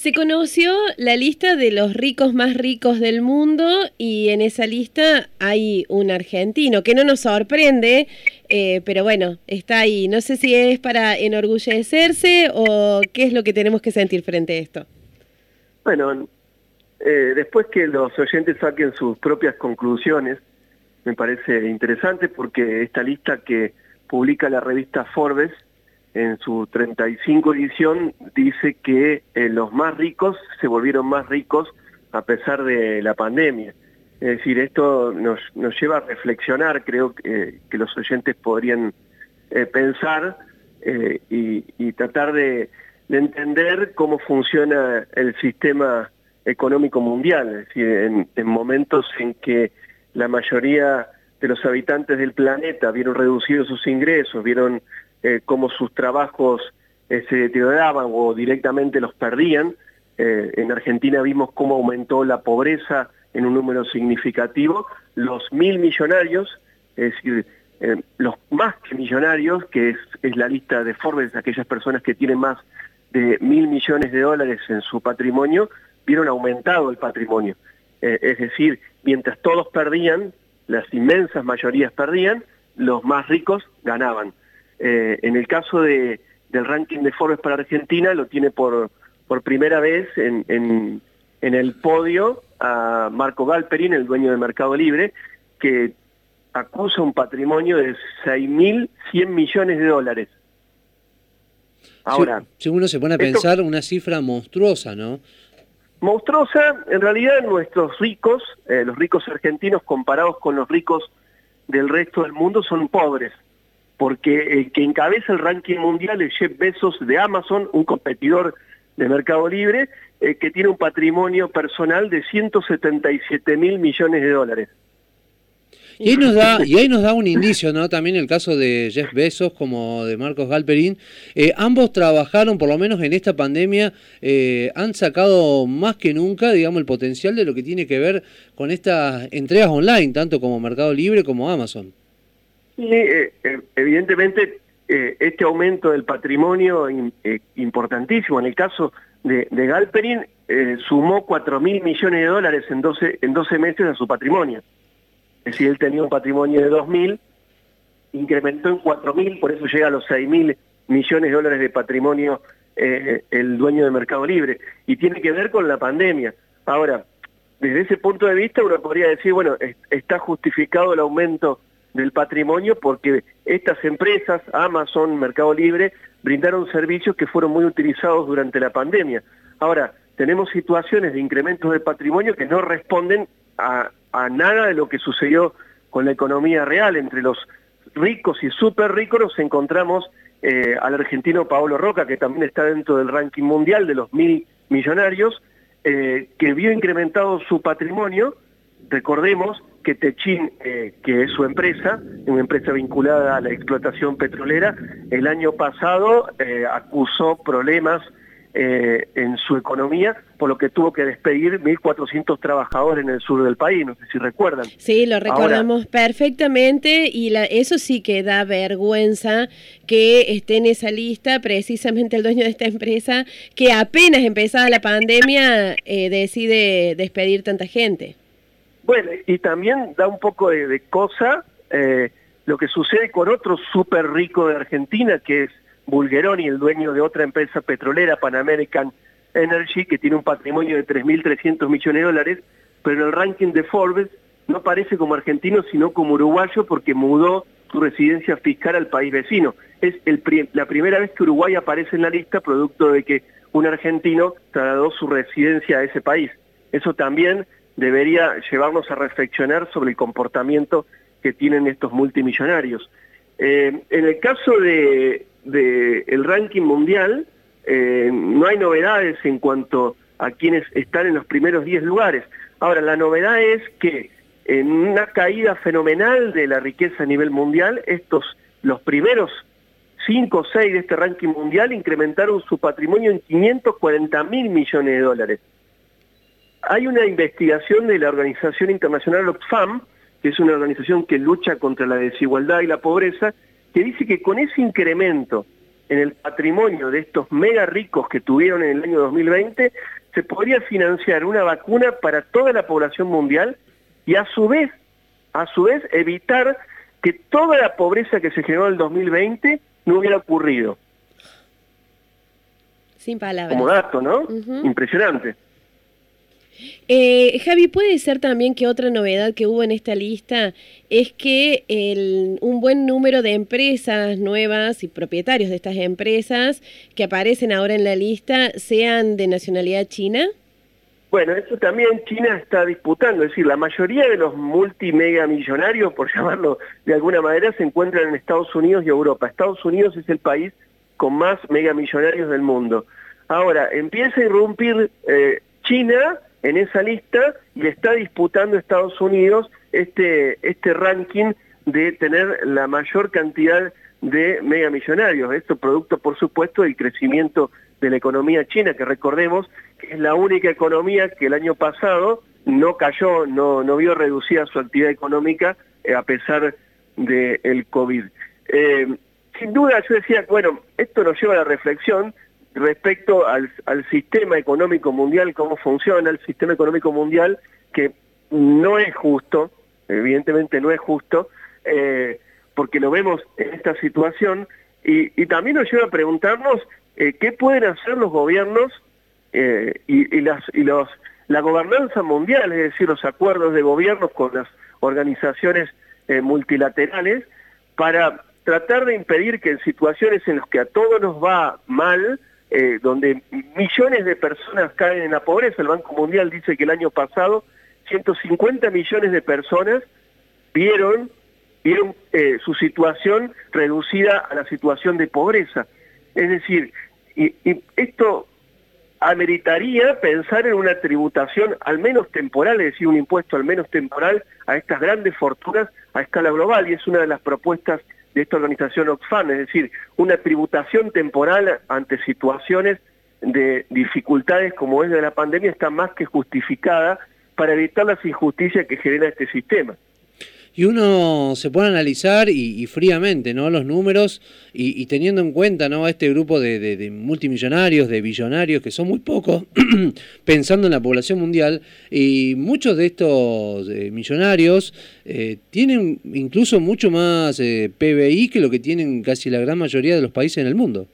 Se conoció la lista de los ricos más ricos del mundo y en esa lista hay un argentino que no nos sorprende, eh, pero bueno, está ahí. No sé si es para enorgullecerse o qué es lo que tenemos que sentir frente a esto. Bueno, eh, después que los oyentes saquen sus propias conclusiones, me parece interesante porque esta lista que publica la revista Forbes en su 35 edición dice que eh, los más ricos se volvieron más ricos a pesar de la pandemia. Es decir, esto nos, nos lleva a reflexionar, creo que, que los oyentes podrían eh, pensar eh, y, y, tratar de, de, entender cómo funciona el sistema económico mundial, es decir, en, en momentos en que la mayoría de los habitantes del planeta vieron reducidos sus ingresos, vieron eh, cómo sus trabajos eh, se deterioraban o directamente los perdían. Eh, en Argentina vimos cómo aumentó la pobreza en un número significativo. Los mil millonarios, es decir, eh, los más que millonarios, que es, la lista de Forbes, aquellas personas que tienen más de mil millones de dólares en su patrimonio, vieron aumentado el patrimonio. Es decir, mientras todos perdían, las inmensas mayorías perdían, los más ricos ganaban. Eh, en el caso de, del ranking de Forbes para Argentina, lo tiene por, por primera vez en, en, en el podio a Marco Galperin, el dueño de Mercado Libre, que acusa un patrimonio de 6.100 millones de dólares. Ahora, si, si uno se pone a pensar, esto, una cifra monstruosa, ¿no? Monstruosa, en realidad nuestros ricos, eh, los ricos argentinos comparados con los ricos del resto del mundo son pobres porque el que encabeza el ranking mundial es Jeff Bezos de Amazon, un competidor de Mercado Libre, eh, que tiene un patrimonio personal de 177 mil millones de dólares. Y ahí nos da, y ahí nos da un indicio, ¿no? También el caso de Jeff Bezos como de Marcos Galperín. Eh, ambos trabajaron, por lo menos en esta pandemia, eh, han sacado más que nunca, digamos, el potencial de lo que tiene que ver con estas entregas online, tanto como Mercado Libre como Amazon. Sí, eh, evidentemente eh, este aumento del patrimonio eh, importantísimo, en el caso de, Galperin, eh, sumó 4 mil millones de dólares en 12, en 12 meses a su patrimonio. Es decir, él tenía un patrimonio de 2 mil, incrementó en 4 mil, por eso llega a los 6 mil millones de dólares de patrimonio eh, el dueño de Mercado Libre. Y tiene que ver con la pandemia. Ahora, desde ese punto de vista uno podría decir, bueno, está justificado el aumento del patrimonio porque estas empresas, Amazon, Mercado Libre, brindaron servicios que fueron muy utilizados durante la pandemia. Ahora, tenemos situaciones de incrementos de patrimonio que no responden a, nada de lo que sucedió con la economía real. Entre los ricos y súper ricos nos encontramos eh, al argentino Paolo Roca, que también está dentro del ranking mundial de los mil millonarios, eh, que vio incrementado su patrimonio, recordemos, que Techin, eh, que es su empresa, una empresa vinculada a la explotación petrolera, el año pasado eh, acusó problemas eh, en su economía, por lo que tuvo que despedir 1.400 trabajadores en el sur del país, no sé si recuerdan. Sí, lo recordamos Ahora, perfectamente y la, eso sí que da vergüenza que esté en esa lista precisamente el dueño de esta empresa que apenas empezada la pandemia eh, decide despedir tanta gente. Bueno, y también da un poco de, cosa eh, lo que sucede con otro súper rico de Argentina, que es Bulgeroni, el dueño de otra empresa petrolera, Pan American Energy, que tiene un patrimonio de 3.300 millones de dólares, pero en el ranking de Forbes no aparece como argentino, sino como uruguayo, porque mudó su residencia fiscal al país vecino. Es el, la primera vez que Uruguay aparece en la lista, producto de que un argentino trasladó su residencia a ese país. Eso también debería llevarnos a reflexionar sobre el comportamiento que tienen estos multimillonarios. Eh, en el caso de, de el ranking mundial, eh, no hay novedades en cuanto a quienes están en los primeros 10 lugares. Ahora, la novedad es que en una caída fenomenal de la riqueza a nivel mundial, estos, los primeros 5 o 6 de este ranking mundial incrementaron su patrimonio en 540 mil millones de dólares. Hay una investigación de la organización internacional Oxfam, que es una organización que lucha contra la desigualdad y la pobreza, que dice que con ese incremento en el patrimonio de estos mega ricos que tuvieron en el año 2020, se podría financiar una vacuna para toda la población mundial y a su vez, a su vez evitar que toda la pobreza que se generó en el 2020 no hubiera ocurrido. Sin palabras. Como dato, ¿no? Impresionante. Eh, Javi, ¿puede ser también que otra novedad que hubo en esta lista es que un buen número de empresas nuevas y propietarios de estas empresas que aparecen ahora en la lista sean de nacionalidad china? Bueno, eso también China está disputando, es decir, la mayoría de los multimega millonarios, por llamarlo de alguna manera, se encuentran en Estados Unidos y Europa. Estados Unidos es el país con más megamillonarios del mundo. Ahora, empieza a irrumpir eh, China en esa lista y está disputando Estados Unidos este, este ranking de tener la mayor cantidad de megamillonarios. Esto producto, por supuesto, del crecimiento de la economía china, que recordemos que es la única economía que el año pasado no cayó, no, no vio reducida su actividad económica eh, a pesar del COVID. Eh, sin duda yo decía, bueno, esto nos lleva a la reflexión respecto al, sistema económico mundial, cómo funciona el sistema económico mundial, que no es justo, evidentemente no es justo, eh, porque lo vemos en esta situación, y, también nos lleva a preguntarnos eh, qué pueden hacer los gobiernos eh, y, las, y los, la gobernanza mundial, es decir, los acuerdos de gobiernos con las organizaciones multilaterales, para tratar de impedir que en situaciones en las que a todos nos va mal, eh, donde millones de personas caen en la pobreza. El Banco Mundial dice que el año pasado 150 millones de personas vieron, vieron eh, su situación reducida a la situación de pobreza. Es decir, y, esto ameritaría pensar en una tributación al menos temporal, es decir, un impuesto al menos temporal a estas grandes fortunas a escala global, y es una de las propuestas de esta organización Oxfam, es decir, una tributación temporal ante situaciones de dificultades como es de la pandemia está más que justificada para evitar las injusticias que genera este sistema y uno se pone a analizar y, fríamente ¿no? los números y, teniendo en cuenta ¿no? este grupo de, multimillonarios, de billonarios, que son muy pocos, pensando en la población mundial, y muchos de estos eh, millonarios eh, tienen incluso mucho más eh, PBI que lo que tienen casi la gran mayoría de los países en el mundo.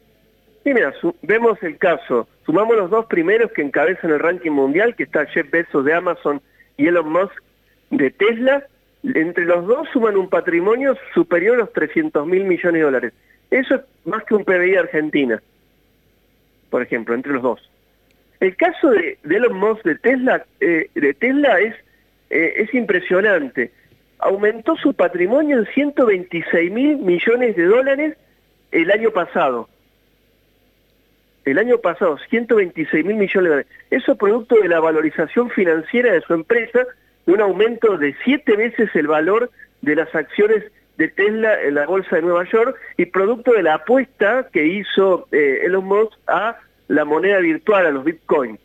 Sí, mira, vemos el caso, sumamos los dos primeros que encabezan el ranking mundial, que está Jeff Bezos de Amazon y Elon Musk de Tesla, entre los dos suman un patrimonio superior a los 300 mil millones de dólares. Eso es más que un PBI Argentina, por ejemplo, entre los dos. El caso de, Elon Musk de Tesla, eh, es, eh, es impresionante. Aumentó su patrimonio en 126 mil millones de dólares el año pasado. El año pasado, 126 mil millones de dólares. Eso es producto de la valorización financiera de su empresa, un aumento de siete veces el valor de las acciones de Tesla en la bolsa de Nueva York y producto de la apuesta que hizo eh, Elon Musk a la moneda virtual, a los bitcoins.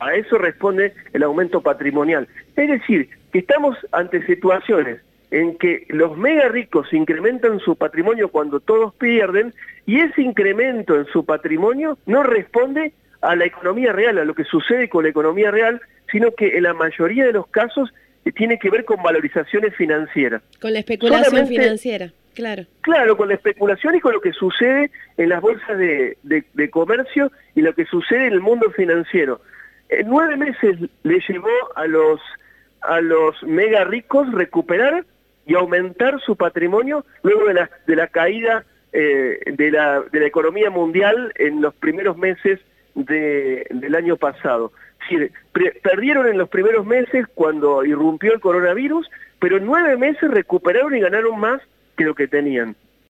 A eso responde el aumento patrimonial. Es decir, que estamos ante situaciones en que los mega ricos incrementan su patrimonio cuando todos pierden y ese incremento en su patrimonio no responde a la economía real, a lo que sucede con la economía real, sino que en la mayoría de los casos eh, tiene que ver con valorizaciones financieras. Con la especulación financiera, claro. Claro, con la especulación y con lo que sucede en las bolsas de, comercio y lo que sucede en el mundo financiero. En nueve meses le llevó a los, a los mega ricos recuperar y aumentar su patrimonio luego de la, de la caída eh, de, la, de la economía mundial en los primeros meses del año pasado. perdieron en los primeros meses cuando irrumpió el coronavirus, pero en nueve meses recuperaron y ganaron más que lo que tenían.